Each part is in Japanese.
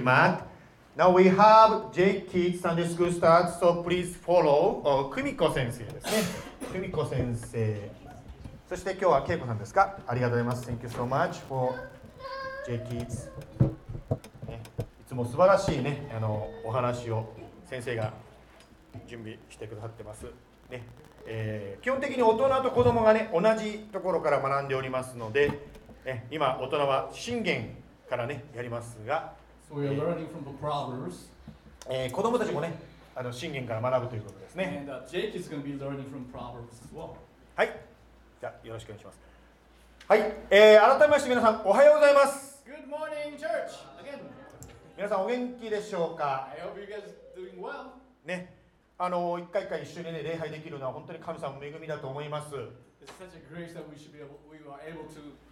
big mat. Now we have J Kids Sunday School start, so please follow. お久美子先生ですね。久美子先生。そして今日は恵子さんですか？ありがとうございます。Thank you so much for J Kids、ね。いつも素晴らしいね、あのお話を先生が準備してくださってます。ねえー基本的に大人と子供がね、同じところから学んでおりますので、え今、大人は信玄からね、やりますが、So we are learning from the Proverbs, えー子供たちもね、あの信玄から学ぶということですね。and uh, Jake is going to be learning from Proverbs as well. はい。じゃあ、よろしくお願いします。はい。えー改めまして皆さん、おはようございます。Good morning, church. Again, 皆さん、お元気でしょうか I hope you guys doing well. ね。あの、一回一回一緒にね、礼拝できるのは本当に神様の恵みだと思います。It's such a grace that we should be able, we are able to.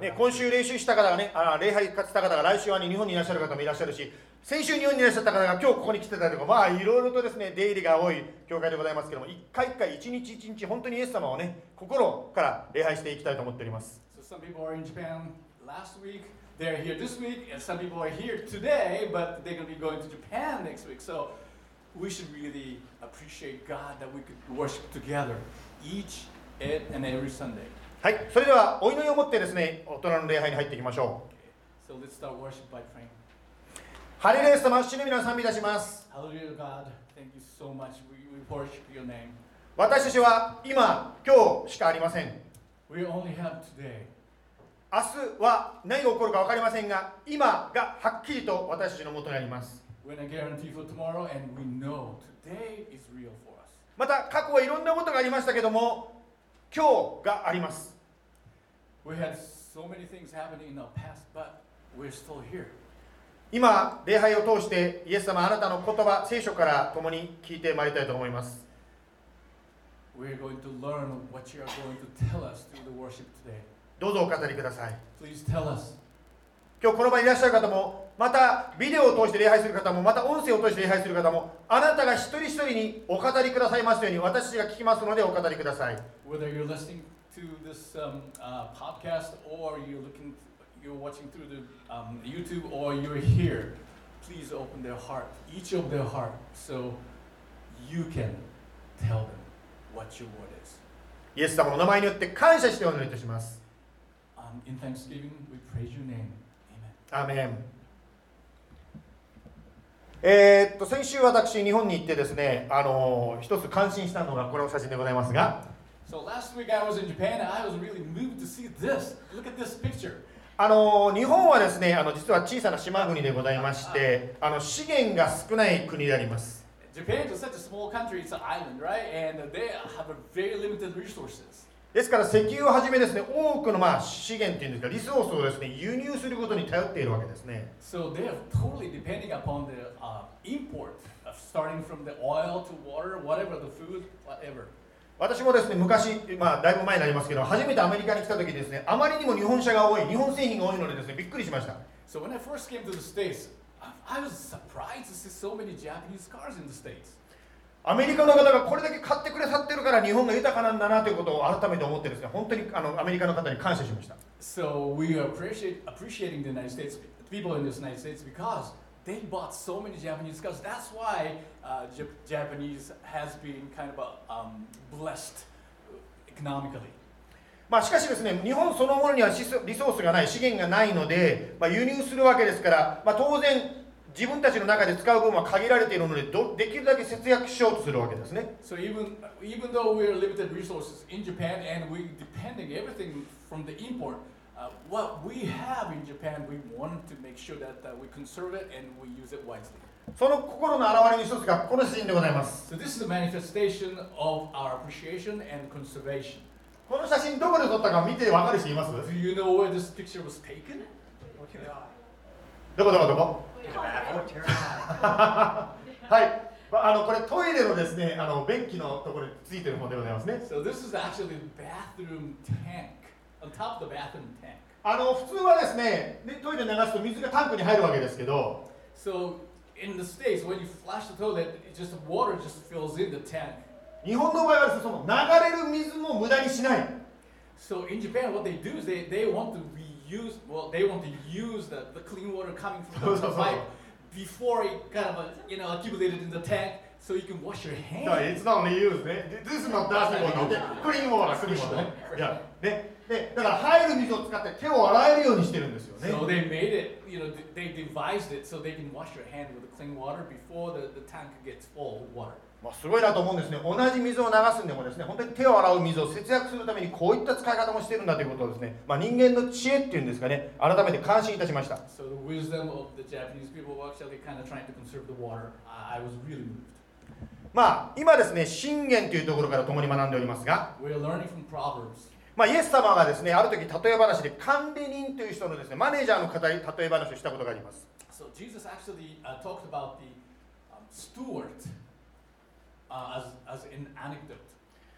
ね、今週練習した方がね、あ礼拝勝った方が来週は、ね、日本にいらっしゃる方もいらっしゃるし、先週日本にいらっしゃった方が今日ここに来てたりとか、まあいろいろとですね、出入りが多い教会でございますけども、一回一回、一日一日、本当にイエス様をね、心から礼拝していきたいと思っております。So some people are in Japan last week, they're here this week, and some people are here today, but they're going to be going to Japan next week. So we should really appreciate God that we could worship together each and every Sunday. はい、それではお祈りをもってですね、大人の礼拝に入っていきましょう。ハリ、let's start ルヤ様、主の皆さいたします。私たちは今、今日しかありません。明日は何が起こるか分かりませんが、今がはっきりと私たちのもとにあります。また、過去はいろんなことがありましたけども、今日があります。今、礼拝を通して、イエス様、あなたの言葉、聖書から共に聞いてまいりたいと思います。どうぞお語りください。今日この場にいらっしゃる方も、またビデオを通して礼拝する方も、また音声を通して礼拝する方も、あなたが一人一人にお語りくださいますように、私が聞きますのでお語りください。Whether you're listening to this um, uh, podcast or you're looking, you're watching through the um, YouTube or you're here, please open their heart, each of their heart, so you can tell them what your word is. イエス様の名前によって感謝してお祈りいたします。Um, in thanksgiving, we praise your name. アメえ、っと先週私日本に行ってですねあの一つ感心したのがこの写真でございますが。あの日本はですねあの実は小さな島国でございましてあの資源が少ない国であります。ですから石油をはじめですね、多くのまあ資源っていうんですか、リソースをですね、輸入することに頼っているわけですね。So they are totally depending upon the uh, import, uh, starting from the oil to water, whatever, the food, whatever. 私もですね、昔、まあだいぶ前になりますけど、初めてアメリカに来た時ですね、あまりにも日本車が多い、日本製品が多いのでですね、びっくりしました。So when I first came to the States, I was surprised to see so many Japanese cars in the States. アメリカの方がこれだけ買ってくださってるから日本が豊かなんだなということを改めて思ってですね、本当にあのアメリカの方に感謝しました。So we are appreciate, appreciating the United States, people in the United States because they bought so many Japanese cars. That's why uh, Jap- Japanese has been kind of a, um, blessed economically. まあ、しかしですね、日本そのものにはリソースがない、資源がないので、まあ、輸入するわけですから、まあ、当然、自分たちの中で使う分は限られているのでど、できるだけ節約しようとするわけですね。So even even though we're limited resources in Japan and we're depending everything from the import, uh, what we have in Japan, we want to make sure that uh, we conserve it and we use it wisely. その心の表れの一つがこの写真でございます。So this is a manifestation of our appreciation and conservation. この写真どこで撮ったか見てわかる人います Do you know where this picture was taken? どこどこどこはい。まああのこれトイレのですねあの便器のところについてるものでございますね So this is actually the bathroom tank, on top of the bathroom tank. あの普通はですねでトイレ流すと水がタンクに入るわけですけど So in the States, when you flush the toilet, just water just fills in the tank. 日本の場合はその流れる水も無駄にしない So in Japan, what they do is they, they want to reuse, well, they want to use the, the clean water coming from the pipe before it kind of, uh, you know, accumulated in the tank so you can wash your だから hands. It's not only used ね This is not dirty water クリーンウォータークリーンウォーターねいやねでだから入る水を使って手を洗えるようにしてるんですよね So they made it, you know, they devised it so they can wash your hand with the clean water before the, the tank gets full with water. まあ、すごいなと思うんですね同じ水を流すんでもですね本当に手を洗う水を節約するためにこういった使い方もしてるんだということをですね、まあ、人間の知恵っていうんですかね改めて感心いたしました So really. まあ今ですね信玄というところから共に学んでおりますが.まあ、イエス様がですねある時例え話で管理人という人のですねマネージャーの方に例え話をしたことがあります So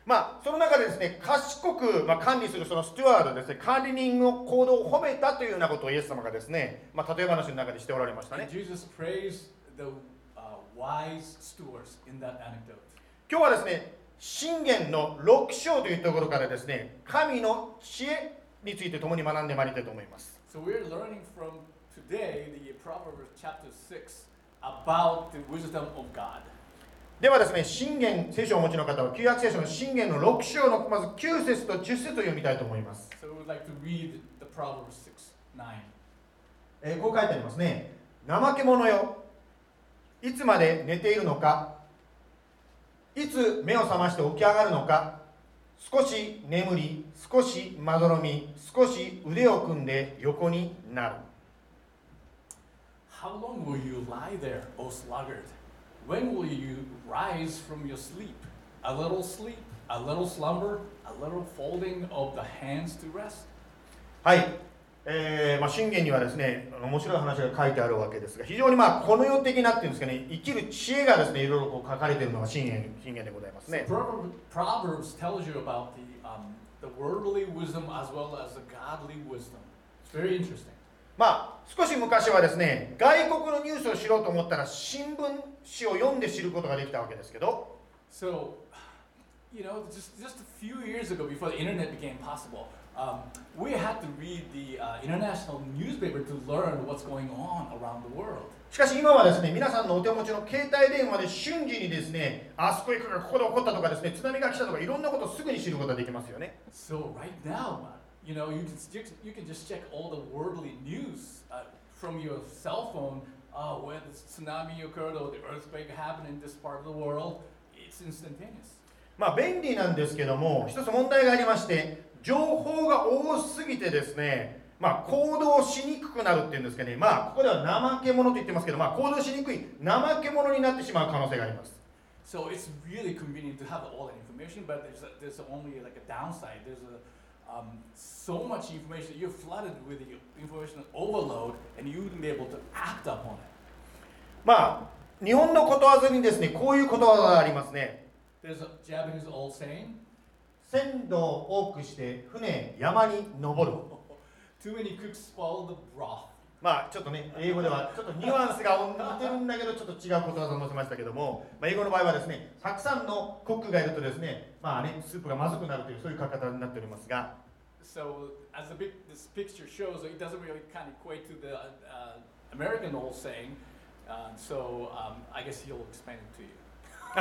まあその中でですね賢く、まあ、管理するそのスチュワードですね管理人の行動を褒めたというようなことをイエス様がですね、まあ、例え話の中でしておられましたね And Jesus praised the uh, wise stewards in that anecdote. 今日はですね信玄の6章というところからですね神の知恵について共に学んでまいりたいと思います So we're learning from today the Proverbs chapter 6 about the wisdom of God. ではですね信玄聖書をお持ちの方は旧約聖書の信玄の6章のまず9節と10節を読みたいと思います So we would like to read the Proverbs 6 9. えーこう書いてありますね怠け者よいつまで寝ているのかいつ目を覚まして起き上がるのか少し眠り少しまどろみ少し腕を組んで横になる How long will you lie there, O sluggard? When will you rise from your sleep? A little sleep, a little slumber, a little folding of the hands to rest. はい、えーまあ、信玄にはですね面白い話が書いてあるわけですが非常にまあこの世的なっていうんですかね生きる知恵がですねいろいろこう書かれているのが信玄信玄でございます So ね Proverbs, Proverbs tells you about the, um, the worldly wisdom as well as the godly wisdom. It's very interesting. まあ少し昔はですね外国のニュースを知ろうと思ったら新聞紙を読んで知ることができたわけですけど So, you know, just, just a few years ago, before the internet became possible, um, we had to read the uh, international newspaper to learn what's going on around the world. しかし今はですね皆さんのお手持ちの携帯電話で瞬時にですねあそこ行くがここで起こったとかですね津波が来たとかいろんなことをすぐに知ることができますよね So right now, uh, you know, you can, you can- you can just check all the worldly news uh, from your cell phone uh, where the tsunami occurred or the earthquake happened in this part of the world. It's instantaneous. まあ便利なんですけども一つ問題がありまして情報が多すぎてですねまあ行動しにくくなるっていうんですかねまあここでは怠け者と言ってますけどまあ行動しにくい怠け者になってしまう可能性があります So it's really convenient to have all that information, but there's, a, there's only like a downside. There's a, um, so much information, you're flooded with information overload, and you wouldn't be able to act upon it. まあ日本のことわざにですねこういうことわざがありますね There's a Japanese old saying 鮮度を多くして船山に登る too many cooks spoil the broth. まあちょっとね英語ではちょっとニュアンスが似てるんだけどちょっと違うことわざを載せましたけども、まあ、英語の場合はですねたくさんのコックがいるとですねまあねスープがまずくなるというそういう書き方になっておりますが So as the big, this picture shows, it doesn't really kind of equate to the uh, American old saying. Uh, so um, I guess he'll explain it to you. こ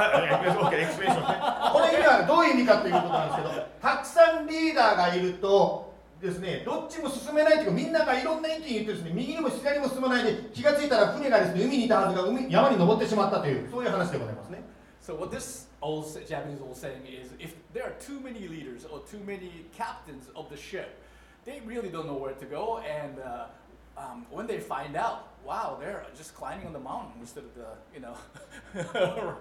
の意味はどういう意味かということなんですけどたくさんリーダーがいるとですねどっちも進めないというかみんながいろんな意見言ってですね右にも左にも進まないで気がついたら船がですね海にいたはずが海山に登ってしまったというそういう話でございますね So what this old sa- Japanese old saying is, if there are too many leaders or too many captains of the ship, they really don't know where to go. And uh, um, when they find out, wow, they're just climbing on the mountain instead of the, you know,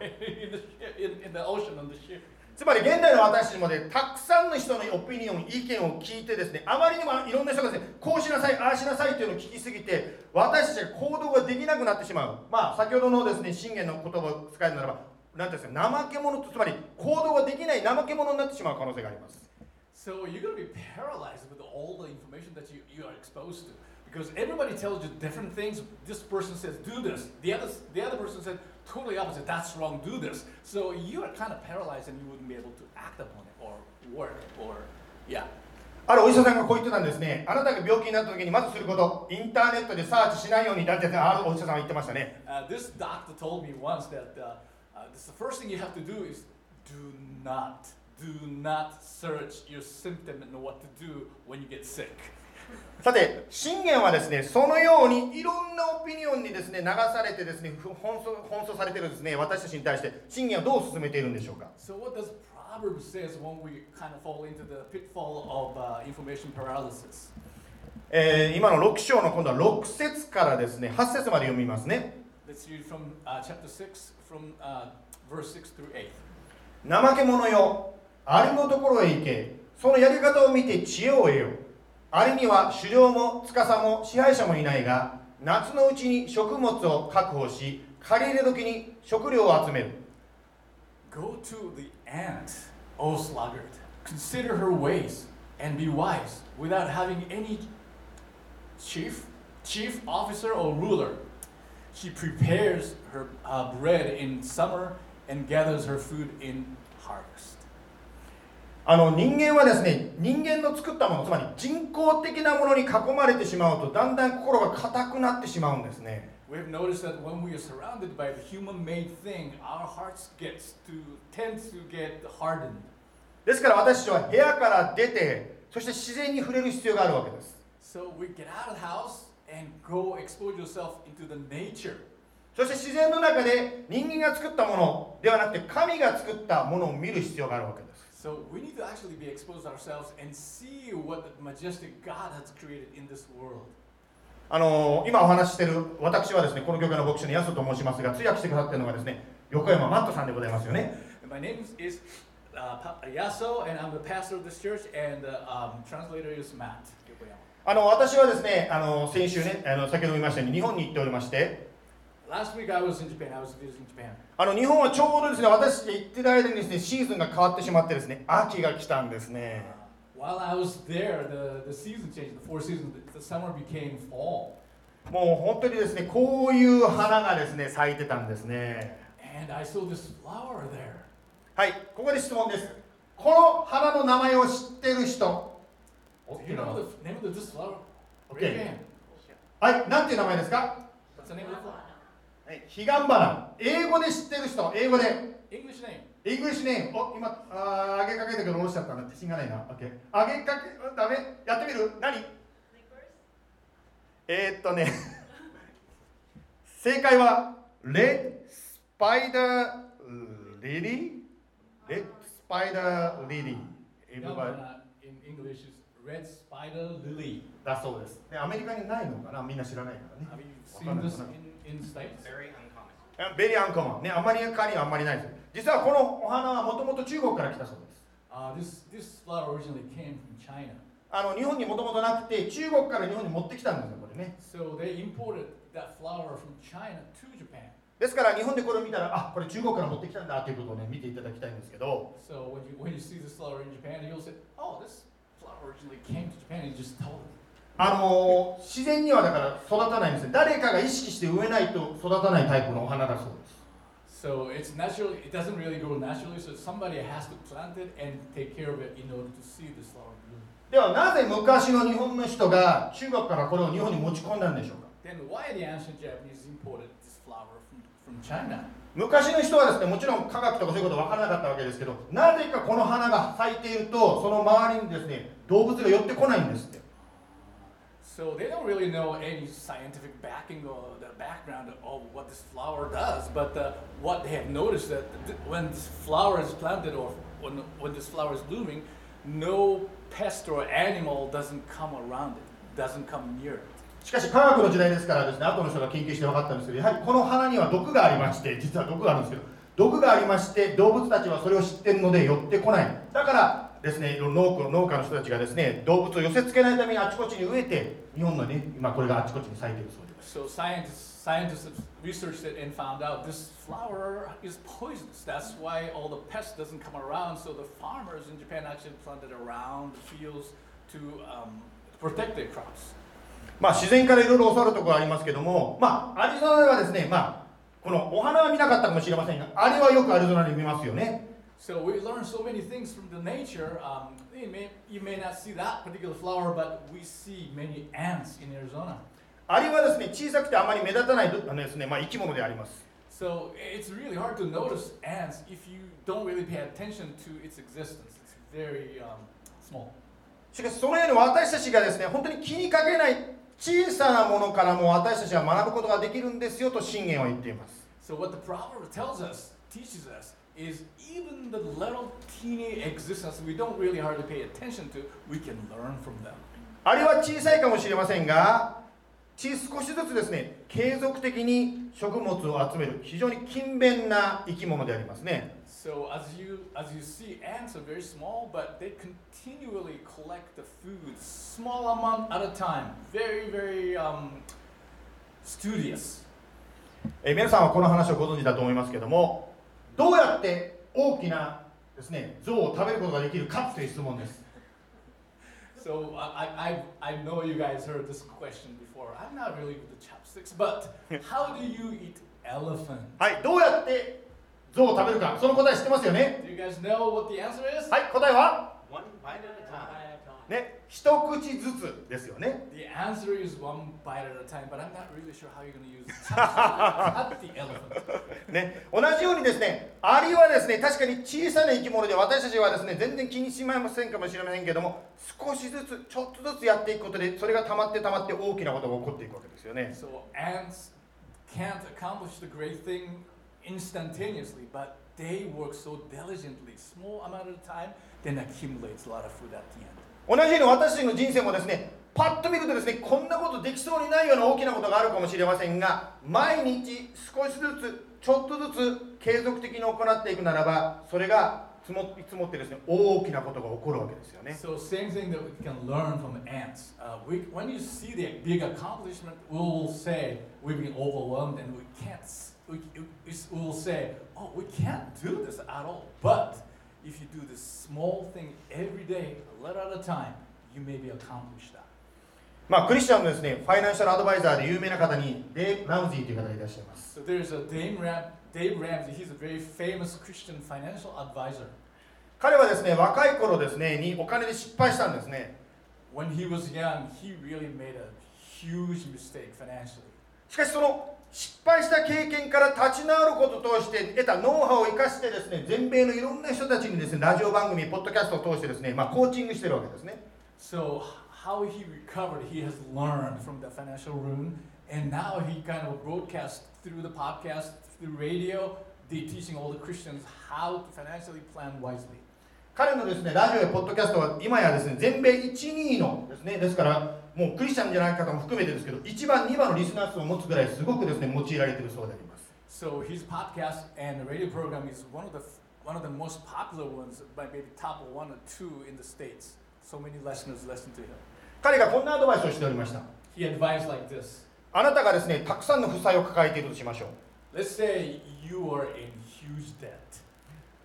right in the ship, in, in the ocean on the ship. つまり現代の私たちもねたくさんの人のオピニオン意見を聞いてですねあまりにもいろんな人がですねこうしなさいああしなさいというのを聞きすぎて私たちが行動ができなくなってしまうまあ先ほどのですね信玄の言葉を使えるならば何ていうんですか怠け者とつまり行動ができない怠け者になってしまう可能性があります So you're going to be paralyzed with all the information that you, you are exposed to. Because everybody tells you different things. This person says, do this. The other, the other person said, totally opposite. That's wrong, do this. So you are kind of paralyzed and you wouldn't be able to act upon it or work or, yeah. あるお医者さんがこう言ってたんですね。あなたが病気になった時にまずすること、インターネットでサーチしないようにだってあるお医者さんは言ってましたね。Uh, this doctor told me once that uh, uh, this, the first thing you have to do is do not, do not search your symptom and know what to do when you get sick. さて、信玄はですね、そのようにいろんなオピニオンにですね、流されてですね、ふ奔走奔走されてるですね、私たちに対して、信玄はどう進めているんでしょうか。So what does Proverbs says when we kind of fall into the pitfall of uh, information paralysis? えー今の6章の今度は6節からですね、8節まで読みますね。Let's read from uh, chapter 6, from uh, verse 6 through 8. 怠け者よ、アリのところへ行け、そのやり方を見て知恵を得よ。アリには狩猟も司も支配者もいないが、夏のうちに食物を確保し、借り入れ時に食料を集める。Go to the ant, O sluggard. Consider her ways and be wise without having any chief, chief officer or ruler. あの人間はですね人間の作ったものつまり人工的なものに囲まれてしまうとだんだん心が硬くなってしまうんですね。ですから私たちは部屋から出てそして自然に触れる必要があるわけです。And go expose yourself into the nature. そして自然の中で人間が作ったものではなくて神が作ったものを見る必要があるわけです So we need to actually be exposed ourselves and see what the majestic God has created in this world. あの今お話ししている私はですねこの教会の牧師の安と申しますが通訳してくださっているのがですね横山マットさんでございますよね my name is uh, Yaso, and I'm the pastor of this church, and the um, translator is Matt. あの私はですね、あの先週ね、あの先ほど言いましたように、日本に行っておりまして、あの日本はちょうどですね、私が行ってる間にですね、シーズンが変わってしまってですね、秋が来たんですね。もう本当にですね、こういう花がですね、咲いてたんですね。はい、ここで質問です。この花の名前を知ってる人、you know the name of this flower? Okay. Raise your hand. はいなんていう名前ですか?は？い彼岸花英語で知ってる人？英語で。English name. お今あー上げかけたけど下ろしちゃったな自信がないな。OK 上げかけうんダメ？やってみる？何？えー、っとね。正解はレッスパイダーリリーレッスパイダーリリー Everybody- in English Red Spider リだそうです。アメリカにないのかな？みんな知らないからね。ベリアンコマン。アメリカにはあんまりないです。実はこのお花はもともと中国から来たそうです。日本にもともとなくて、中国から日本に持ってきたんですよ、これね。ですから日本でこれを見たら、あこれ中国から持ってきたんだということを、ね、見ていただきたいんですけど。あのー自然にはだから育たないんですよ誰かが意識して植えないと育たないタイプのお花だそうです So it's naturally, it doesn't really grow naturally. So somebody has to plant it and take care of it in order to see this flower bloom. ではなぜ昔の日本の人が中国からこれを日本に持ち込んだんでしょうか Then why the ancient Japanese imported this flower from, from China? 昔の人はですねもちろん科学とかそういうこと分からなかったわけですけどなぜかこの花が咲いているとその周りにですね動物が寄ってこないんですって So they don't really know any scientific backing or the background of what this flower does, but uh, what they have noticed that th- when this flower is planted or when, when this flower is blooming, no pest or animal doesn't come around it, doesn't come near it. しかし科学の時代ですからですね後の人が研究して分かったんですけどやはりこの花には毒がありまして実は毒があるんですけど毒がありまして動物たちはそれを知ってるので寄ってこないだからですね農家農家の人たちがですね動物を寄せつけないためにあちこちに植えて日本のね今これがあちこちに咲いているそうです So scientists, scientists have researched it and found out this flower is poisonous. That's why all the pest doesn't come around. So the farmers in Japan actually planted around the fields to um, protect their crops. まあ自然からいろいろ教わるところありますけどもまあアリゾナではですねまあこのお花は見なかったかもしれませんがアリはよくアリゾナで見ますよね So we learn so many things from the nature. Um, you, may, you may not see that particular flower, but we see many ants in Arizona. アリはですね小さくてあまり目立たないあのですね、まあ、生き物であります So it's really hard to notice ants if you don't really pay attention to its existence. It's very um, small. しかしそのように私たちがですね本当に気にかけない小さなものからも私たちは学ぶことができるんですよと信玄は言っています So what the proverb tells us, teaches us, is even the little teeny existence we don't really hardly pay attention to, we can learn from them. アリは小さいかもしれませんがち少しずつですね継続的に食物を集める非常に勤勉な生き物でありますね So as you as you see, ants are very small, but they continually collect the food, small amount at a time. Very, very um, studious. えー皆さんはこの話をご存知だと思いますけどもどうやって大きなですね象を食べることができるかという質問です So I, I, I know you guys heard this question before. I'm not really with the chopsticks, but how do you eat elephant? はいどうやって象を食べるかその答え知ってますよね Do you guys know what the answer is? はい答えは One bite at a time. ね一口ずつですよね The answer is one bite at a time, but I'm not really sure how you're going to use cut the elephant. ね、同じようにですね、アリはですね、確かに小さな生き物で、私たちはですね、全然気にしませんかもしれませんけども、少しずつ、ちょっとずつやっていくことで、それが溜まって溜まって大きなことが起こっていくわけですよね。So ants can't accomplish the great thing instantaneously, but they work so diligently, small amount of time, then accumulates a lot of food at the end. 同じように私たちの人生もですね、パッと見るとですね、こんなことできそうにないような大きなことがあるかもしれませんが、毎日少しずつ、ちょっとずつ継続的に行っていくならば、それが積も積もってですね、大きなことが起こるわけですよね。So same thing that we can learn from ants. Uh, we, when you see the big accomplishment, we will say we've been overwhelmed and we can't. We, we will say, oh, we can't do this at all. But if you do this small thing every day, a little at a time, you maybe accomplish that. まあ、クリスチャンのですね、ファイナンシャルアドバイザーで有名な方に、デーブ・ラムジーという方がいらっしゃいます。So there's a Dave, Ram, Dave Ramsey. He's a very famous Christian financial advisor. 彼はですね、若い頃ですね、にお金で失敗したんですね。When he was young, he really made a huge mistake financially. しかしその失敗した経験から立ち直ることを通して得たノウハウを生かしてですね、全米のいろんな人たちにですね、ラジオ番組、ポッドキャストを通してですね、まあ、コーチングしてるわけですね。So how he recovered, he has learned from the financial ruin, and now he kind of broadcasts through the podcast, through radio, they teaching all the Christians how to financially plan wisely. 彼のですね、ラジオやポッドキャストは今やですね、全米1、2位のですね、ですから、もうクリスチャンじゃない方も含めてですけど、1番、2番のリスナー数を持つぐらい、すごくですね、用いられているそうであります。So his podcast and radio program is one of the one of the most popular ones, by maybe top one or two in the states. So many listeners listen to him. 彼がこんなアドバイスをしておりました。He advised like this. あなたがですね、たくさんの負債を抱えているとしましょう。Let's say you are in huge debt.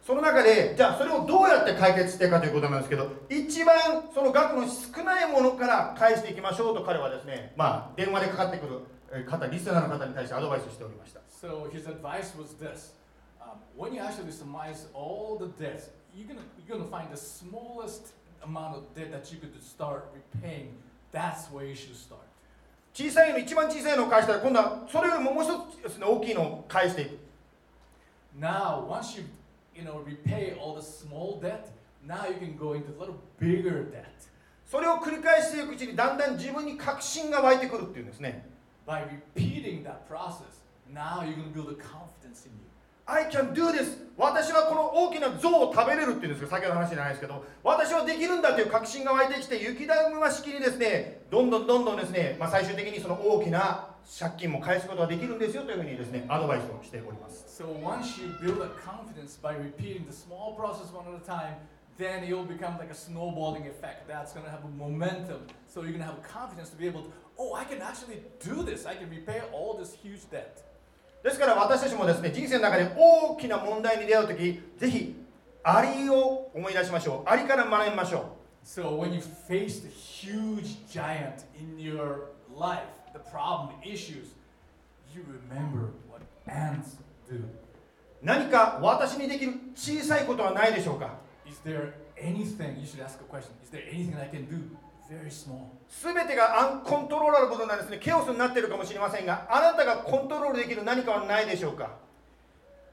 その中で、じゃあそれをどうやって解決していくかということなんですけど、一番その額の少ないものから返していきましょうと彼はですね、まあ、電話でかかってくるえー方、リスナーの方に対してアドバイスをしておりました。So his advice was this: um, when you actually surmise all the debts, you're gonna you're gonna find the smallest amount of debt that you could start repaying. That's where you should start. 小さいの、一番小さいのを返したら、今度はそれよりももう一つですね、大きいのを返していく。Now, once you you know repay all the small debt, now you can go into a little bigger debt. それを繰り返していくうちに、だんだん自分に確信が湧いてくるっていうんですね。By repeating that process, now you're gonna build a confidence in you. I can do this 私はこの大きな像を食べれるっていうんですけど先ほどの話じゃないですけど私はできるんだという確信が湧いてきて雪だるま式にですねどんどんどんどんですね、まあ、最終的にその大きな借金も返すことができるんですよというふうにですねアドバイスをしております So once you build that confidence by repeating the small process one at a time, then it will become like a snowballing effect. That's going to have a momentum. So you're going to have confidence to be able to, oh, I can actually do this. I can repay all this huge debt. ですから私たちもですね人生の中で大きな問題に出会う時ぜひアリを思い出しましょうアリから学びましょう So when you face the huge giant in your life, the problem, issues, you remember what ants do. 何か私にできる小さいことはないでしょうか Is there anything, you should ask a question, is there anything I can do very small? 全てがアンコントローラブルなんですねケオスになっているかもしれませんがあなたがコントロールできる何かはないでしょうか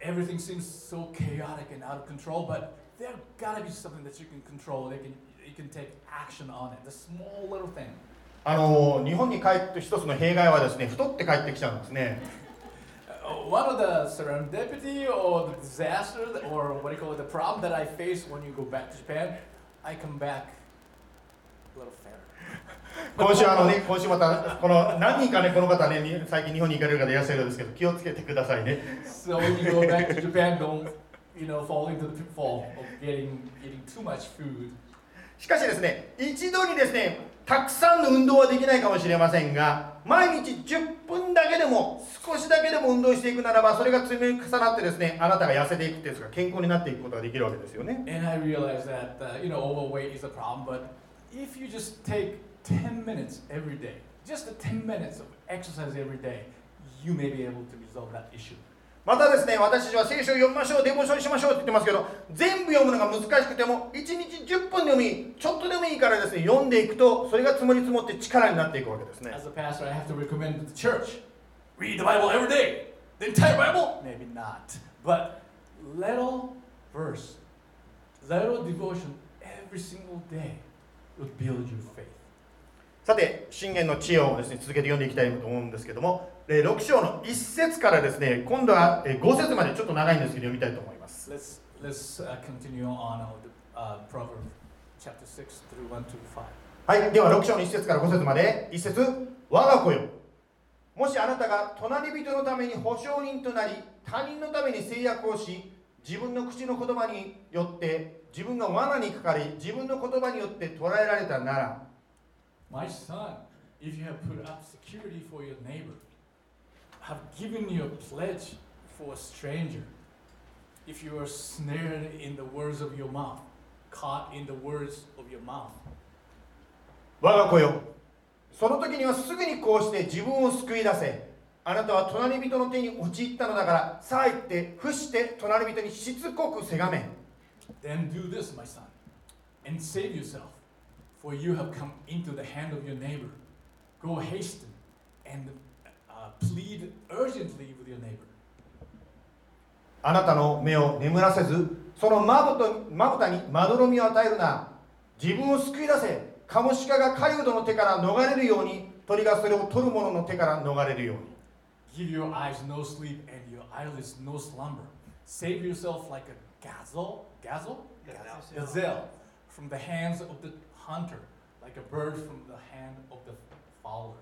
Everything seems so chaotic and out of control, but there gotta be something that you can control. They can, you can take action on it. The small little thing. あの日本に帰って一つの弊害はですね太って帰ってきちゃうんですね Uh, One of the serendipity or the disaster or what do you call it, the problem that I face when you go back to Japan, I come back a little fatter. 今週あのね今週またこの何人かねこの方ねに最近日本に行かれる方いらっしゃるんですけど気をつけてくださいね So when you go back to Japan, don't you know fall into the pitfall of getting eating too much food. しかしですね一度にですねたくさんの運動はできないかもしれませんが毎日10分だけでも少しだけでも運動していくならばそれが積み重なってですねあなたが痩せていくっていうんですか健康になっていくことができるわけですよね And I realize that uh, you know overweight is a problem, but if you just take 10 minutes every day, just the 10 minutes of exercise every day, you may be able to resolve that issue. またですね私たちは聖書を読みましょうデボーションしましょうって言ってますけど全部読むのが難しくても1日10分でもいいちょっとでもいいからですね読んでいくとそれが積もり積もって力になっていくわけですね As a pastor, I have to recommend to the church read the Bible every day. The entire Bible? Maybe not. But little verse, little devotion every single day will build your faith. さて信玄の知恵をですね続けて読んでいきたいと思うんですけどもえー6章の1節からですね今度はえー5節までちょっと長いんですけど読みたいと思います。Let's let's uh, continue on with the, uh, Proverbs chapter six through one to five. はいでは6章の1節から5節まで1節我が子よ。もしあなたが隣人のために保証人となり他人のために制約をし自分の口の言葉によって自分が罠にかかり自分の言葉によって捉えられたなら。My son, if you have put up security for your neighbor, have given you a pledge for a stranger, if you are snared in the words of your mouth, caught in the words of your mouth, 我が子よその時にはすぐにこうして自分を救い出せあなたは隣人の手に陥ったのだからさあ行って伏して隣人にしつこくせがめ then do this, my son, and save yourself, for you have come into the hand of your neighbor. Go hasten and uh, plead urgently with your neighbor. あなたの目を眠らせずそのまぶとまぶたにまどろみを与えるな自分を救い出せカモシカが狩人の手から逃れるように鳥がそれを取る者の手から逃れるように Give your eyes no sleep and your eyelids no slumber. Save yourself like a gazelle, gazelle, Gazelle. gazelle from the hands of the hunter, like a bird from the hand of the fowler.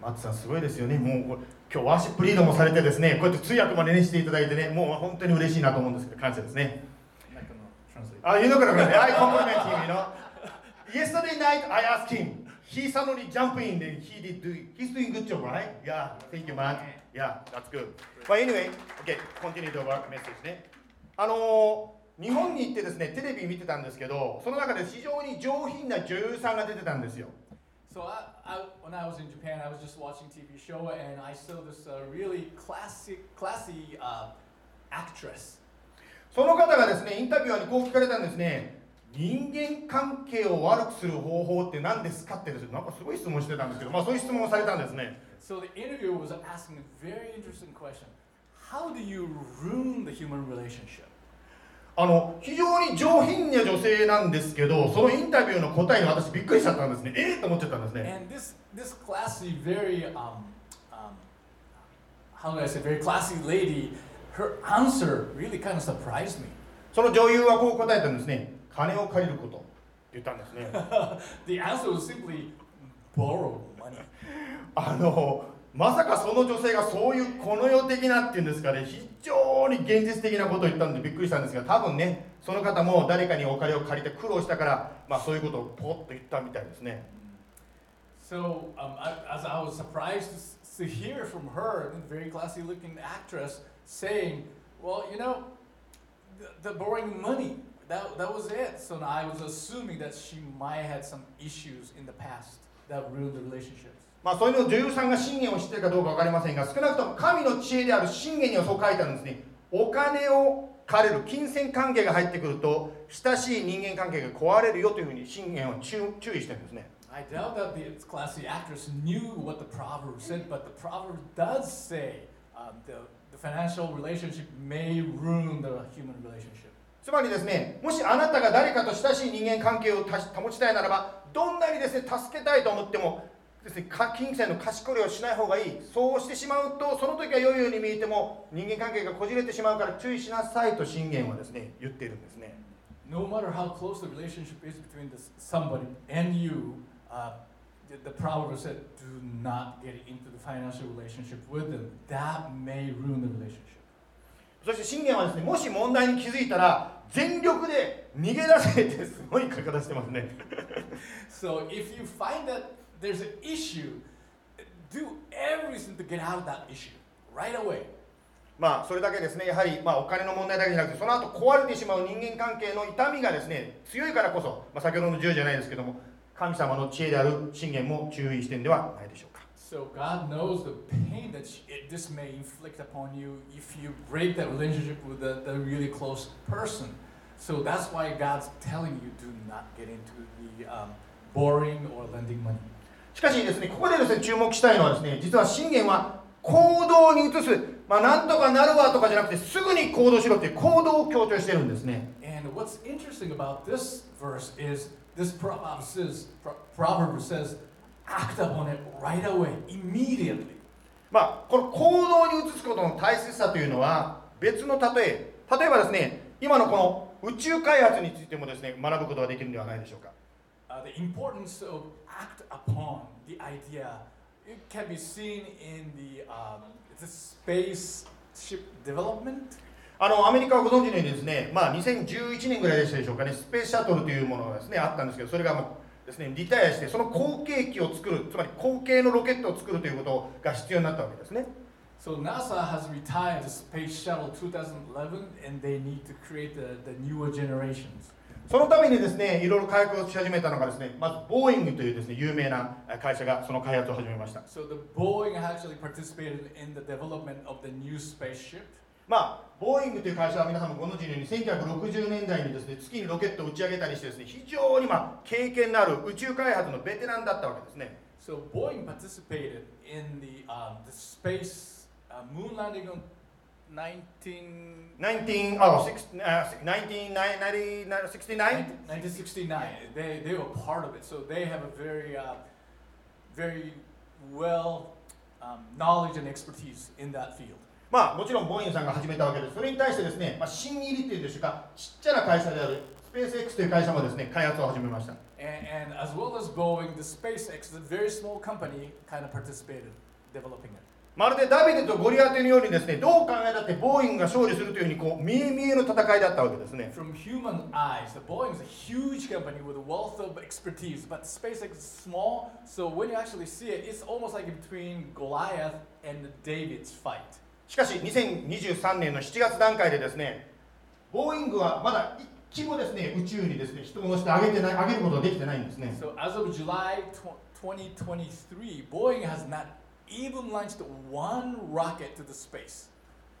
マッツさんすごいですよねもう今日ワーシップリードもされてですねこうやって通訳までねしていただいてねもう本当に嬉しいなと思うんですけど感謝ですね I'm. あ、言うのからね、I compliment him, you know. Yesterday night, I asked him. He suddenly jumped in and he did do He's doing good job, right? Yeah, thank you, man. Yeah, that's good. But anyway, okay, continue the work message ね。あのー、日本に行ってですね、テレビ見てたんですけど、その中で非常に上品な女優さんが出てたんですよ。So I, I, when I was in Japan, I was just watching TV show and I saw this uh, really classic, classy uh, actress. その方がですね、インタビュアーにこう聞かれたんですね。人間関係を悪くする方法って何ですかってですね、なんかすごい質問してたんですけど、まあそういう質問をされたんですね。 So the interviewer was asking a very interesting question. How do you ruin the human relationship? あの非常に上品な女性なんですけど、そのインタビューの答えに私びっくりしちゃったんですね。えー、と思っちゃったんですね。And this this classy, very um, um, how do I say, very classy lady, her answer really kind of surprised me. その女優はこう答えたんですね金を借りることって言ったんですね the answer was simply borrow money. あのまさかその女性がそういうこの世的なっていうんですかね非常に現実的なことを言ったんでびっくりしたんですが多分ねその方も誰かにお金を借りて苦労したから、まあ、そういうことをポッと言ったみたいですね So, um, I, as I was surprised to, hear from her, a very classy looking actress, saying, Well, you know, the, the borrowing money, that, that was it. So I was assuming that she might have had some issues in the past that ruined the relationship. まあそういうのを女優さんが信玄を知ってるかどうか分かりませんが少なくとも神の知恵である信玄にはそう書いてあるんですねお金を借りる金銭関係が入ってくると親しい人間関係が壊れるよというふうに信玄は注注意してるんですね I doubt that the classy actress knew what the proverb said, but the proverb does say um, the, the financial relationship may ruin the human relationship. つまりですねもしあなたが誰かと親しい人間関係を保ちたいならばどんなにですね助けたいと思ってもですねか金銭の貸し借りをしない方がいいそうしてしまうとその時は良いように見えても人間関係がこじれてしまうから注意しなさいと信玄はですね言っているんですね No matter how close the relationship is between this, somebody and you, uh, the, the proverb said, do not get into the financial relationship with them. That may ruin the relationship. そして信玄はですねもし問題に気づいたら全力で逃げ出せってすごい書き方してますね So if you find that there's an issue, do everything to get out of that issue right away. まあそれだけですねやはりまあお金の問題だけじゃなくてその後壊れてしまう人間関係の痛みがですね強いからこそ、まあ、先ほどの10じゃないですけども神様の知恵である信玄も注意してんではないでしょうか So God knows the pain that this may inflict upon you if you break that relationship with the, the really close person. So that's why God's telling you do not get into the um, borrowing or lending money. しかしですねここでですね注目したいのはですね実は信玄は行動に移すまあなんとかなるわとかじゃなくてすぐに行動しろっていう行動を強調してるんですね And what's interesting about this verse is this proverb says, pro- proverb says, act upon it right away, immediately. まあこの行動に移すことの大切さというのは別の例え例えばですね今のこの宇宙開発についてもですね学ぶことができるんではないでしょうか Uh, the importance of act the idea it can be seen in the um, the spaceship development あのアメリカはご存知のようにですね、まあ、2011年ぐらいでしたでしょうかねスペースシャトルというものがですねあったんですけどそれがもうですねリタイアしてその後継機を作るつまり後継のロケットを作るということが必要になったわけですね so nasa has retired the space shuttle 2011 and they need to create the, the newer generations そのためにですねいろいろ開発をし始めたのがですねまずボーイングというですね有名な会社がその開発を始めました。So the boeing actually participated in the development of the new spaceship. まあボーイングという会社は皆さんもご存知のように1960年代にですね月にロケットを打ち上げたりしてですね非常にまあ経験のある宇宙開発のベテランだったわけですね。So Boeing participated in the um, the space uh, moon landing on 19, 19, oh, six, uh, 1969 1969. They, they were part of it, so they have a very uh, very well um, knowledge and expertise in that field. まあもちろんボーイングさんが始めたわけですそれに対してですね、まあ、新入りっていうんでしょうかちっちゃな会社であるスペース X という会社もですね開発を始めました And, and as well as Boeing, the SpaceX, the very small company, kind of participated developing it. まるでダビデとゴリアテのようにですねどう考えたってボーイングが勝利するというふうにこう見え見えの戦いだったわけですね From human eyes, the Boeing is a huge company with a wealth of expertise, but SpaceX is small, so when you actually see it, it's almost like between Goliath and David's fight. しかし2023年の7月段階でですねボーイングはまだ一機もですね宇宙にですね人を乗せて上げてない上げることができてないんですね So as of July tw- 2023, Boeing has not even launched one rocket to the space.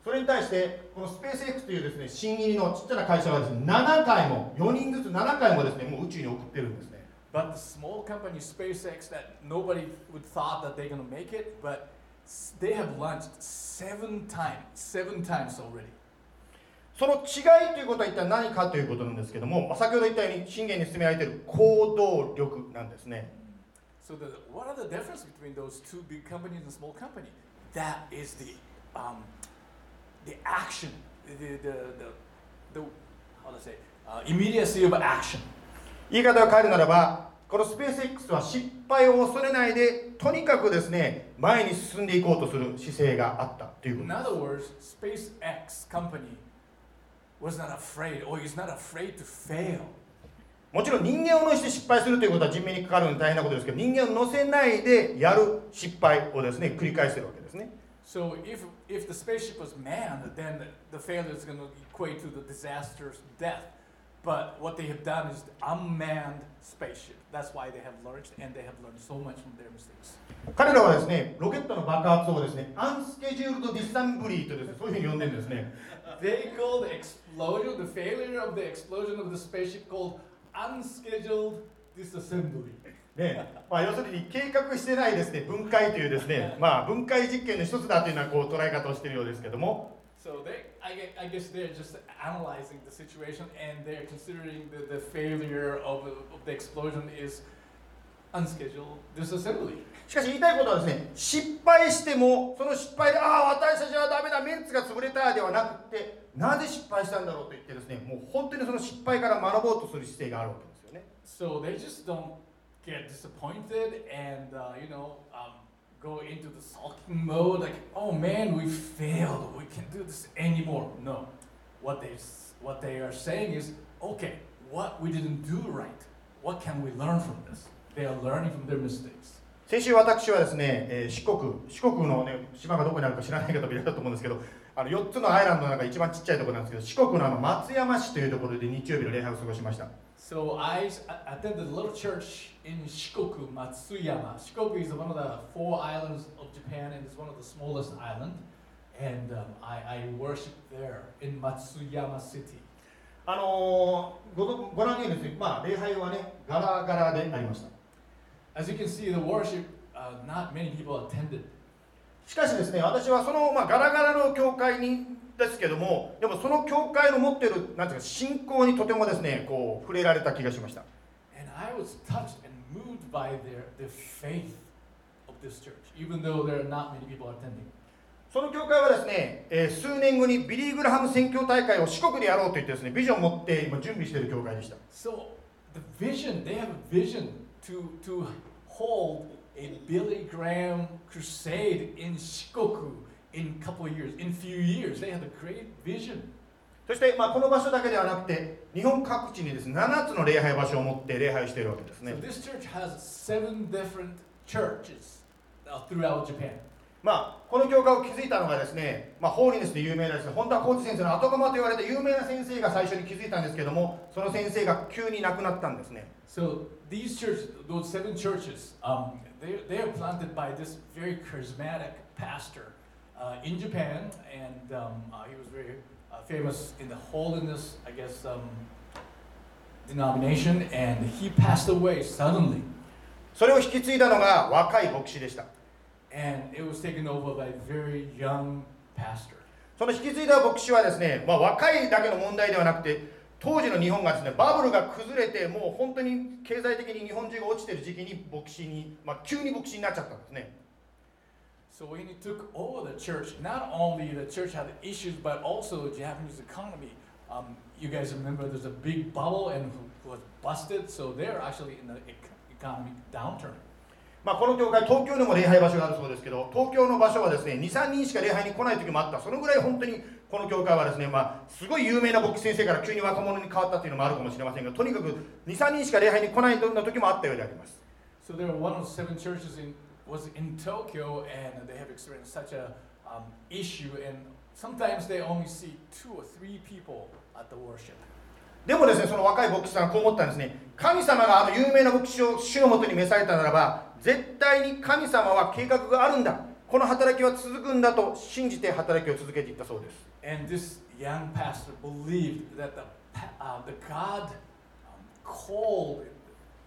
それに対してこのスペース X というですね新入りのちっちゃな会社はですね7回も4人ずつ7回もですねもう宇宙に送ってるんですね But the small company SpaceX that nobody would thought that they're gonna make it, but they have launched seven times, seven times already. その違いということは一体何かということなんですけども、まあ、先ほど言ったように信玄に進められている行動力なんですね So the, what are the difference between those two big companies and small company? That is the um, the action, the, the, the, the how to say, uh, immediacy of action. 言い方を変えるならばこのスペース X は失敗を恐れないでとにかくですね前に進んでいこうとする姿勢があったというこ In と other words, SpaceX company was not afraid, or is not afraid to fail. もちろん人間を乗せて失敗するということは人命にかかるので大変なことですけど人間を乗せないでやる失敗をですね繰り返してるわけですね So if, if the spaceship was manned, then the failure is going to equate to the disaster's death. But what they have done is unmanned spaceship. That's why they have learned, and they have learned so much from their mistakes. 彼らはですねロケットの爆発をですねアンスケジュールドディスタンブリーとですねそういうふうに呼んでるんですね They call the explosion, the failure of the explosion of the spaceship called unscheduled disassembly. ねまあ、要するに計画してないですね分解というですね、まあ、分解実験の一つだというようなこう捉え方をしているようですけども So they, I, I guess they're just analyzing the situation and they're considering the, the failure of, of the explosion is unscheduled disassembly. しかし言いたいことはですね失敗してもその失敗でああ私たちはダメだメンツが潰れたではなくてなぜ失敗したんだろうと言ってですねもう本当にその失敗から学ぼうとする姿勢があるわけですよね So they just don't get disappointed and, uh, you know, um, go into the sulking mode like, oh man, we failed. We can't do this anymore. No. What they, what they are saying is, okay, what we didn't do right. What can we learn from this? They are learning from their mistakes. 先週私はですね、えー四国四国のね島がどこにあるか知らない方もいらっしゃると思うんですけどあの4つのアイランドの中で一番ちっちゃいところなんですけど四国のあの松山市というところで日曜日の礼拝を過ごしました So I attended a little church in Shikoku, Matsuyama. Shikoku is one of the four islands of Japan and it's one of the smallest island. And um, I, I worship there in Matsuyama city. あのーごご覧のようにですね、まあ、礼拝はねガラガラでありました As you can see, the worship, uh, not many people attended. しかしですね私はそのまガラガラの教会にですけどもでもその教会の持っているなていうか信仰にとてもですねこう触れられた気がしましたその教会はですね、え、数年後にビリー・グラハム宣教大会を四国でやろうと言ってですね、ビジョンを持って今準備している教会でした。A Billy Graham crusade in Shikoku in a couple of years, in few years. They have a great vision. そして、まあ、この場所だけではなくて日本各地にですね7つの礼拝場所を持って礼拝をしているわけです So ね this church has seven different churches uh, throughout Japan. まあこの教会を築いたのがですね、まあ、ホーリネスで有名なですね本田浩二先生の後釜と言われた有名な先生が最初に築いたんですけどもその先生が急に亡くなったんですね So these churches, those seven churches, um, they, they are planted by this very charismatic pastor uh, in Japan, and um, uh, he was very uh, famous in the holiness, I guess, um, denomination, and he passed away suddenly, それを引き継いだのが若い牧師でした and it was taken over by a very young pastor. その引き継いだ牧師はですね、まあ、若いだけの問題ではなくて 当時の日本がですねバブルが崩れてもう本当に経済的に日本中が落ちてる時期に牧師に、まあ、急に牧師になっちゃったんですね So when he took over the church, not only the church had issues, but also the Japanese economy. Um, you guys remember there's a big bubble and was busted, so they're actually in ec- economic downturn. まあ、この教会東京にも礼拝場所があるそうですけど東京の場所はですね23人しか礼拝に来ない時もあったそのぐらい本当にこの教会はですね、まあ、すごい有名な牧師先生から急に若者に変わったっていうのもあるかもしれませんがとにかく23人しか礼拝に来ないような時もあったようであります。So there were one of seven churches in was in Tokyo, and they have experienced such a um, issue, and sometimes they only see two or three people at the worship. でもですねその若い牧師さんはこう思ったんですね。神様があの有名な牧師を主のもとに召されたならば絶対に神様は計画があるんだこの働きは続くんだと信じて働きを続けていったそうです And this young pastor believed that the, uh, the God um, called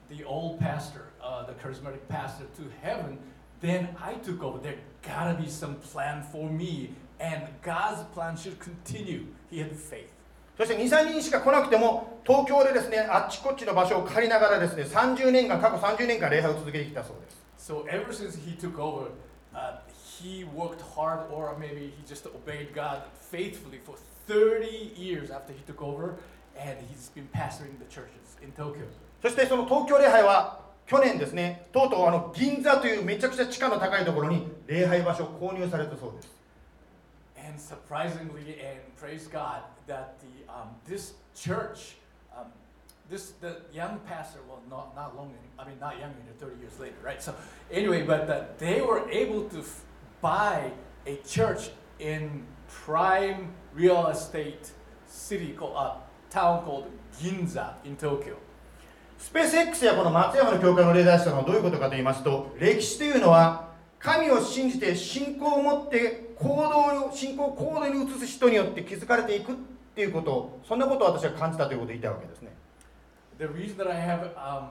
the old pastor, uh, the charismatic pastor, to heaven. Then I took over. There gotta be some plan for me, and God's plan should continue. He had faith. そして23人しか来なくても東京でですねあっちこっちの場所を借りながらですね30年間過去30年間礼拝を続けてきたそうです So ever since he took over, uh, he worked hard or maybe he just obeyed God faithfully for 30 years after he took over and he's been pastoring the churches in Tokyo. そしてその東京礼拝は去年ですねとうとうあの銀座というめちゃくちゃ地価の高いところに礼拝場所を購入されたそうです And surprisingly, and praise God that the um, this church, um, this the young pastor, well, not not long, I mean not young, you know, 30 years later, right? So anyway, but that they were able to f- Buy a church in prime real estate city called uh, town called Ginza in Tokyo. スペース X やこの松山の教会の例題したのはどういうことかと言いますと歴史というのは神を信じて信仰を持って行動を信仰を行動に移す人によって築かれていくっていうことそんなことを私は感じたということを言いたいわけですね The reason that I have um,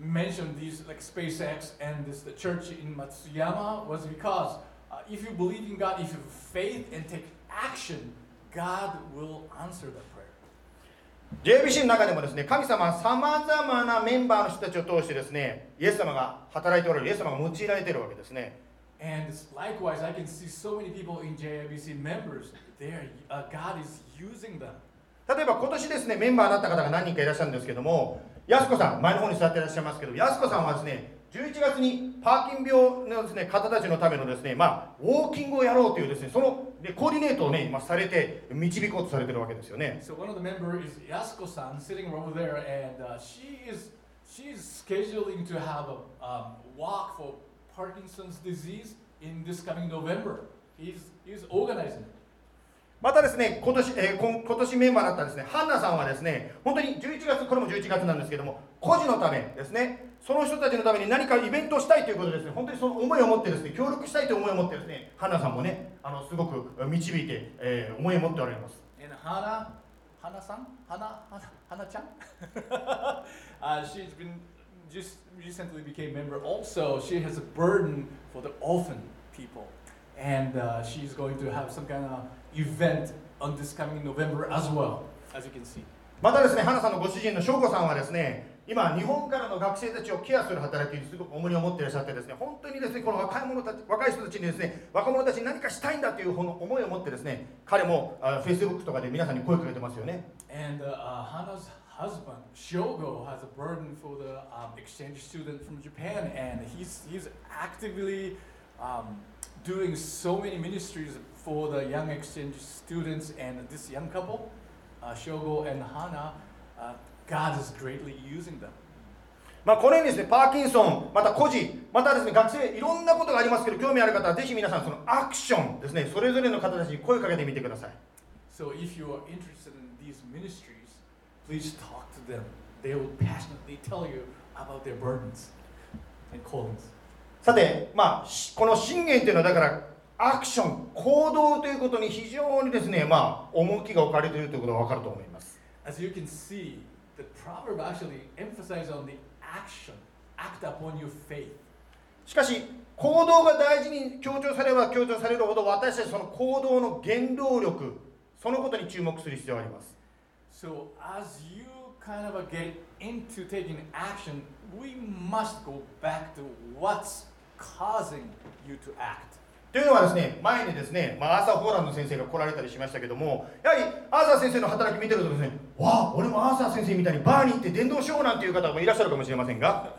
mentioned these like SpaceX and this the church in Matsuyama was because uh, if you believe in God, if you have faith and take action, God will answer that prayer. JBC の中でもですね神様はさまざまなメンバーの人たちを通してですねイエス様が働いておられるイエス様が用いられているわけですね And likewise, I can see so many people in JIBC members. There, uh, God is using them. 例えば今年ですねメンバーになった方が何人かいらっしゃるんですけどもやすこさん前の方に座っていらっしゃいますけどやすこさんはですね11月にパーキン病のですね方たちのためのですねまあウォーキングをやろうというですねそのでコーディネートをね今されて導こうとされてるわけですよね So one of the members is Yasuko-san sitting over there, and uh, she is she's scheduling to have a um, walk for Parkinson's disease in this coming November. He's he's organizing it. またですね今年,、えー今年メンバーになったですねハンナさんはですね本当に11月これも11月なんですけども孤児のためですねその人たちのために何かイベントをしたいということですね本当にその思いを持ってですね協力したいという思いを持ってですねハンナさんもねあのすごく導いて、えー思いを持っておられます。And Hana, Hana-san, Hana, Hana, Hana-chan, uh, she's been just recently became member. Also, she has a burden for the orphan people, and uh, she's going to have some kind of event on this coming November as well, as you can see. またですね、花さんのご主人の翔子さんはですね、今、日本からの学生たちをケアする働きにすごく重荷を持っていらっしゃってですね、本当にですね、この若い者たち若い人たちにですね、若者たちに何かしたいんだというこの思いを持ってですね、彼もあ Facebook とかで皆さんに声かけてますよね。And uh, uh, husband, Shogo, has a burden for the um, exchange student from Japan, and he's, he's actively um, doing so many ministries for the young exchange students and this young couple, uh, Shogo and Hana. Uh, God is greatly using them. まあ、このようにですね、パーキンソン、また孤児、またですね、学生、いろんなことがありますけど、興味ある方はぜひ皆さん、そのアクションですね、それぞれの方たちに声をかけてみてください。 So if you are interested in these ministries, please talk to them. They will passionately tell you about their burdens and callings. さて、まあ、しこの信玄というのはだからアクション行動ということに非常にですね、まあ、重きが置かれているということが分かると思います As you can see, the proverb actually emphasizes on the action. Act upon your faith. しかし行動が大事に強調されれば強調されるほど私たちその行動の原動力そのことに注目する必要があります So as you kind of uh, get into taking action, we must go back to what's causing you to act. というのはですね前にですね、まあ、アーサー・フォーランド先生が来られたりしましたけどもやはりアーサー先生の働き見てるとですねわあ俺もアーサー先生みたいにバーに行って伝道しようなんていう方もいらっしゃるかもしれませんが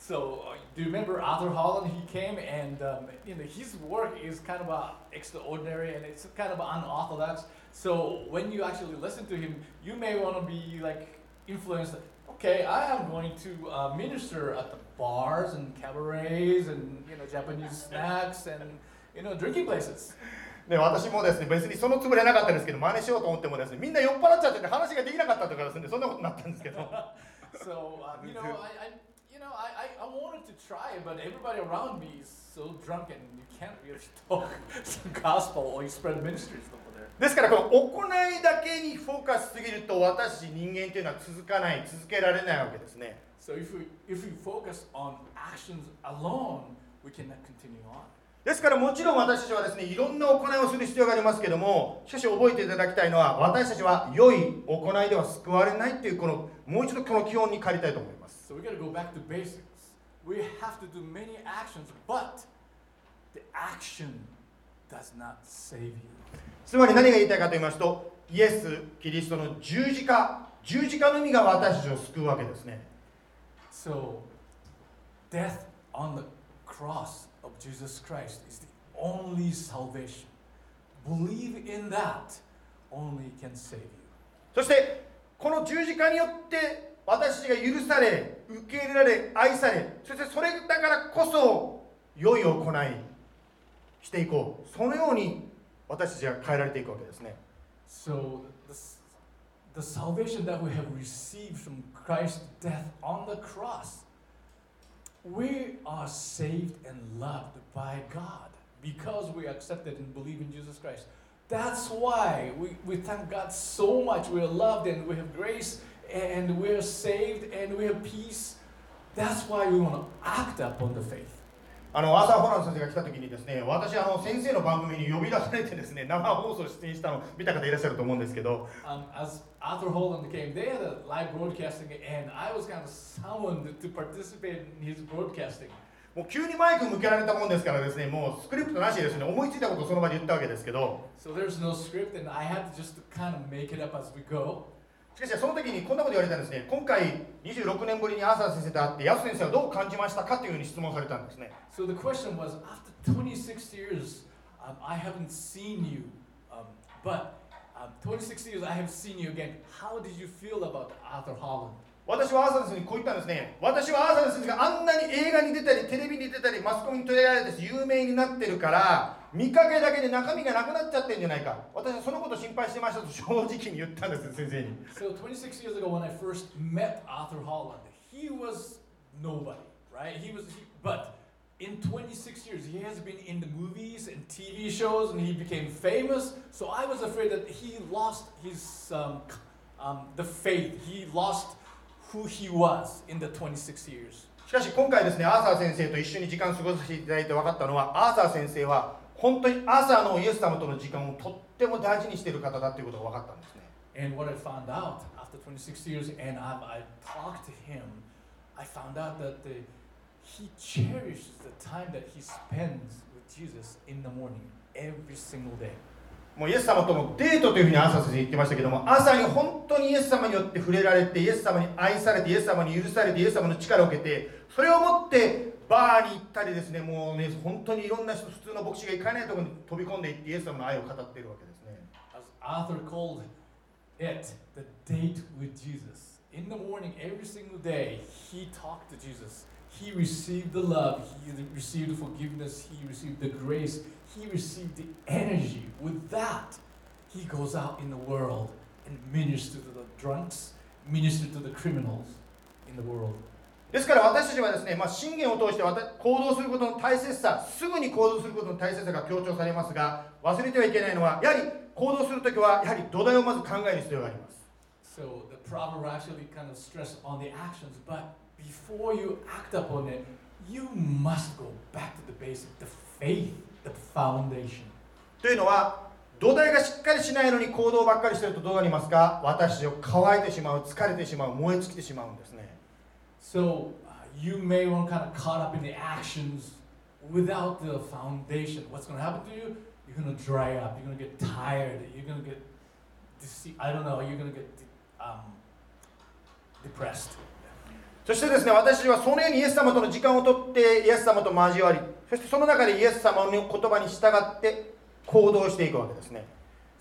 So uh, do you remember Arthur Holland? He came and um, you know his work is kind of uh, extraordinary and it's kind of unorthodox. So when you actually listen to him, you may want to be like influenced. Okay, I am going to uh, minister at the bars and cabarets and you know Japanese snacks and you know drinking places. ね、私もですね別にそのつもりはなかったですけど真似しようと思ってもですねみんな酔っ払っちゃってて話ができなかったとかですねそんなことになったんですけど So uh, you know, I, I you know I, I, I wanted to try it, but everybody around me is so drunk and you can't really talk the gospel or you spread ministries over there. ですからこの行いだけにフォーカスしすぎると私人間というのは続かない続けられないわけですね So if we if we focus on actions alone, we cannot continue on. ですからもちろん私たちはですねいろんな行いをする必要がありますけどもしかし覚えていただきたいのは私たちは良い行いでは救われないというこのもう一度この基本に借りたいと思います So we go back to basics. We have to do many actions, but the action does not save you. つまり何が言いたいかと言いますとイエス・キリストの十字架十字架のみが私たちを救うわけですね So, death on the cross of Jesus Christ is the only salvation. Believe in that, only can save you. そしてこの十字架によって私たちが許され受け入れられ愛されそしてそれだからこそ良い行いしていこうそのように私たちが変えられていくわけですね So, the, s- the salvation that we have received from Christ's death on the cross, we are saved and loved by God because we accepted and believe in Jesus Christ. That's why we, we thank God so much. We are loved and we have grace and we are saved and we have peace. That's why we want to act upon the faith. あのアーサー・ホラン先生が来た時にですね私あの先生の番組に呼び出されてですね生放送出演したの見た方いらっしゃると思うんですけど Um, as Arthur Holland came, they had a live broadcasting, and I was kind of summoned to participate in his broadcasting. もう急にマイク向けられたもんですからですねもうスクリプトなしでですね思いついたことをその場で言ったわけですけど So there's no script, and I had to just kind of make it up as we go. しかしその時にこんなこと言われたんですね今回26年ぶりにアーサー先生と会ってヤス先生はどう感じましたかというふうに質問されたんですね So the question was, after 26 years, um, I haven't seen you, um, but um, 26 years I have seen you again. How did you feel about Arthur Holland? 私はアーサー先生にこう言ったんですね私はアーサー先生があんなに映画に出たりテレビに出たりマスコミに取り上げられて有名になってるから見かけだけで中身がなくなっちゃってるんじゃないか私はそのこと心配してましたと正直に言ったんです先生に So 26 years ago, when I first met Arthur Holland, he was nobody, right? He was, he, but in 26 years, he has been in the movies and TV shows, and he became famous. So I was afraid that he lost his um, um, the faith. He lost who he was in the 26 years. しかし今回ですねアーサー先生と一緒に時間を過ごさせていただいて分かったのはアーサー先生は本当にアーサーのイエス様との時間をとっても大事にしている方だということが分かったんですね And what I found out after 26 years, and I, I talked to him, I found out that the, he cherishes the time that he spends with Jesus in the morning every single day. もうイエス様ともデートというふうにアーサー先生言ってましたけども朝に本当にイエス様によって触れられてイエス様に愛されてイエス様に許されてイエス様の力を受けてそれを持ってバーに行ったりですねもうね本当にいろんな人普通の牧師が行かないところに飛び込んでいってイエス様の愛を語っているわけですね As Arthur called it the date with Jesus. In the morning, every single day, he talked to Jesus. He received the love, he received the forgiveness, he received the grace, he received the energy. With that, he goes out in the world and ministers to the drunks, ministers to the criminals in the world. ですから私たちはですね、まあ、信玄を通して行動することの大切さすぐに行動することの大切さが強調されますが忘れてはいけないのはやはり行動するときはやはり土台をまず考える必要があります。So the proverb actually kind of stress on the actions, but before you act upon it, you must go back to the basic, the faith, the foundation. というのは土台がしっかりしないのに行動ばっかりしてるとどうなりますか？私たちを乾いてしまう疲れてしまう燃え尽きてしまうんですね So uh, you may want kind of caught up in the actions without the foundation. What's going to happen to you? You're going to dry up. You're going to get tired. You're going to get dece- I don't know. You're going to get de- um, depressed. そしてですね私たちはそのようにイエス様との時間をとってイエス様と交わりそしてその中でイエス様の言葉に従って行動していくわけですね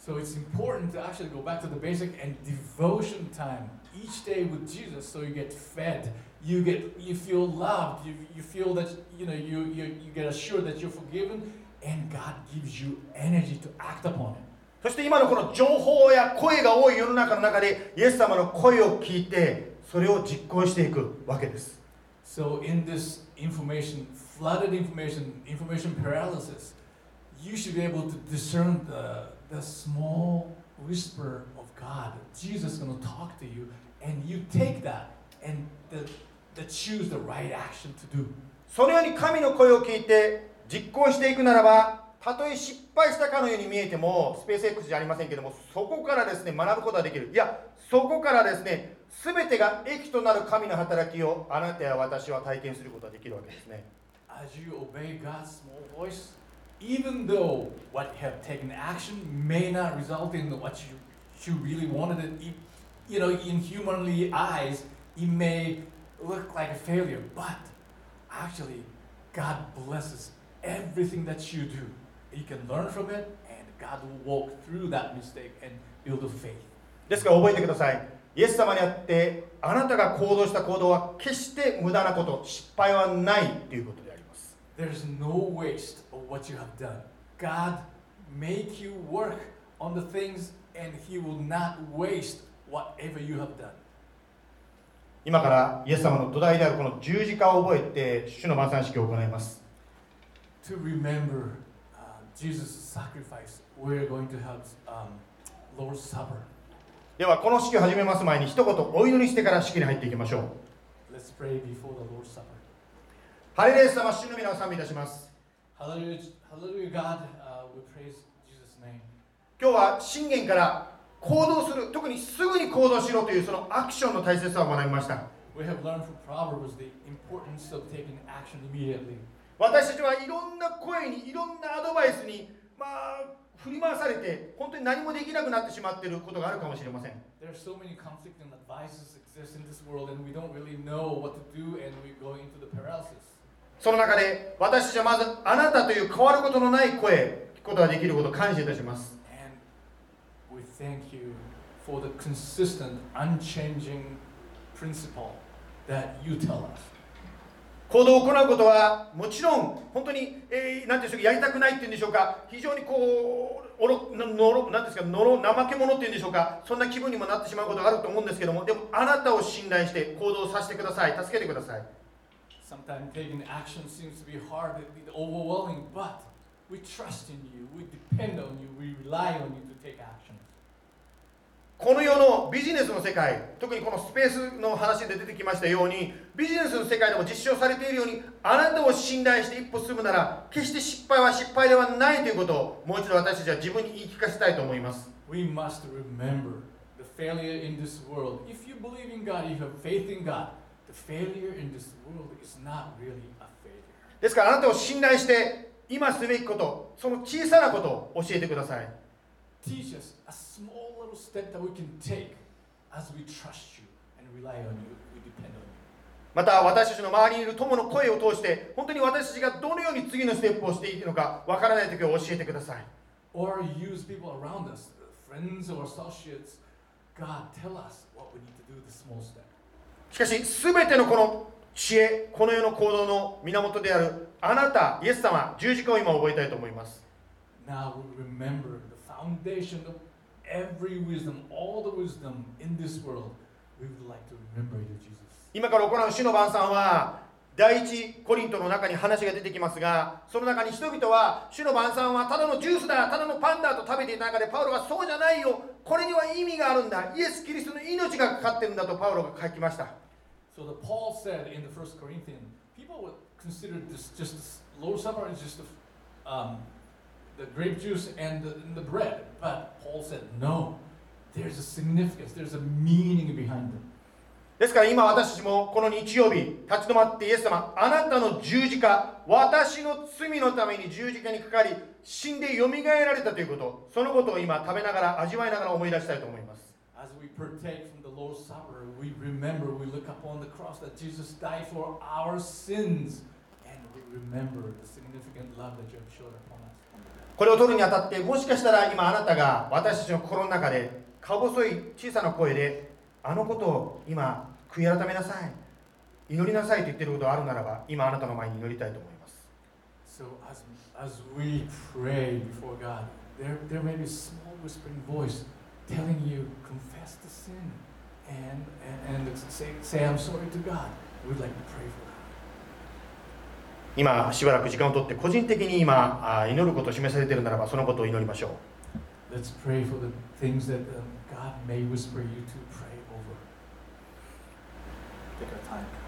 So it's important to actually go back to the basic and devotion time each day with Jesus so you get fed. You get you feel loved. You, you feel that you know you, you you get assured that you're forgiven and God gives you energy to act upon it. そして今のこの情報や声が多い世の中の中でイエス様の声を聞いてそれを実行していくわけです So in this information, flooded information, information paralysis, you should be able to discern the, the small whisper of God. Jesus is going to talk to you, and you take that and the, the choose the right action to do. そのように神の声を聞いて実行していくならばたとえ失敗したかのように見えてもスペース X じゃありませんけどもそこからですね学ぶことができるいやそこからですね全てが益となる神の働きをあなたや私は体験することができるわけですね as you obey God's small voice, even though what you have taken action may not result in what you, you really wanted it- you know, in humanly eyes, it may look like a failure, but actually, God blesses everything that you do. You can learn from it, and God will walk through that mistake and build a faith. ですから覚えてくださいイエス様にあってあなたが行動した行動は決して無駄なこと失敗はないということであります There's no waste of what you have done. God make you work on the things and he will not waste whatever you have done. 今からイエス様の土台であるこの十字架を覚えて主の晩餐式を行います。ではこの式を始めます前に一言お祈りしてから式に入っていきましょう。Let's ハレルヤ様、主の皆を賛美いたします。今日は信玄から行動する、特にすぐに行動しろというそのアクションの大切さを学びました。私たちはいろんな声に、いろんなアドバイスに、まあ、振り回されて、本当に何もできなくなってしまっていることがあるかもしれません。その中で、私たちはまず、あなたという変わることのない声、聞くことができることを感謝いたします。Thank you for the consistent, unchanging principle that you tell us. 行動を行うことはもちろん本当に、えー、なんていうんでしょうかやりたくないっていうんでしょうか非常にこうおろのろなんですかのろ怠け者っていうんでしょうかそんな気分にもなってしまうことがあると思うんですけどもでもあなたを信頼して行動させてください助けてください Sometimes taking action seems to be hard, overwhelming, but we trust in you, we depend on you, we rely on you to take action. この世のビジネスの世界特にこのスペースの話で出てきましたようにビジネスの世界でも実証されているようにあなたを信頼して一歩進むなら決して失敗は失敗ではないということをもう一度私たちは自分に言い聞かせたいと思います We must remember the failure in this world. If you believe in God, you have faith in God, the failure in this world is not really a failure. ですからあなたを信頼して今すべきことその小さなことを教えてくださいまた私たちの周りにいる友の声を通して、本当に私たちがどのように次のステップをしていくのか分からない時きを教えてください。しかし、全てのこの知恵、この世の行動の源であるあなた、イエス様、十字架を今覚えたいと思います。Foundation of every wisdom, all the wisdom in this world. We would like to remember you, Jesus. 今から行う主の晩餐は第一コリントの中に話が出てきますがその中に人々は主の晩餐はただのジュースだただのパンだと食べていた中でパウロがそうじゃないよこれには意味があるんだイエス・キリストの命がかかってるんだとパウロが書きました So the Paul said in the First Corinthians, people would consider this just Lord's Supper is just the, um, the grape juice and the, and the bread. But Paul said, no, there's a significance, there's a meaning behind them. ですから今私たちもこの日曜日立ち止まってイエス様あなたの十字架私の罪のために十字架にかかり死んでよみがえられたということそのことを今食べながら味わいながら思い出したいと思います As we partake from the Lord's Supper, we remember, we look upon the cross that Jesus died for our sins, and we remember the significant love that you have shown upon us. これを取るにあたってもしかしたら今あなたが私たちの心の中でか細い小さな声であのことを今悔い改めなさい祈りなさいと言っていることがあるならば今あなたの前に祈りたいと思います So as, as we pray before God, there, there may be a small whispering voice telling you, confess the sin and, and, and say, say, I'm sorry to God. We'd like to pray for that. 今しばらく時間をとって個人的に今祈ることを示されているならばそのことを祈りましょう Let's pray for the things that God may whisper you to pray over. Take our time.「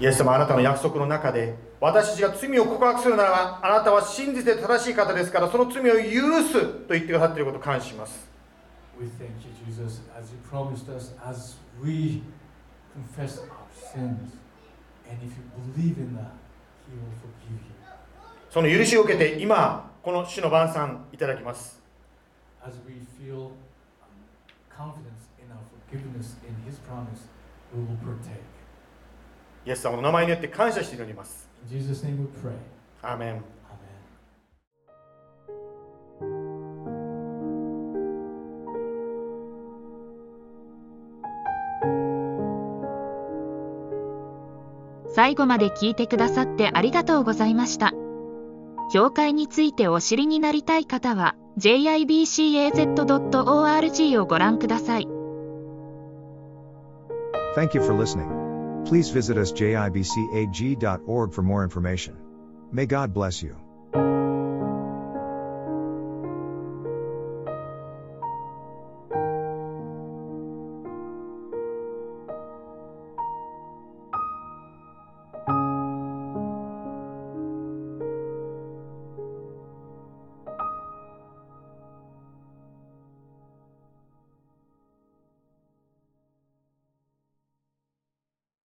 イエス様あなたの約束の中で私たちが罪を告白するならばあなたは真実で正しい方ですからその罪を許すと言ってくださっていることを感謝します We thank you, Jesus, as you promised us, as we confess our sins. And if you believe in that, He will forgive you. その許しを受けて今この主の晩餐いただきます As we feel um, confidence in our forgiveness in His promise, we will partake. イエス様の名前によって感謝して祈ります In Jesus' name we pray. アーメン Amen. 最後まで聞いてくださってありがとうございました。教会についてお知りになりたい方は jibcaz.org をご覧ください。Thank you for listening. Please visit us jibcag.org for more information. May God bless you.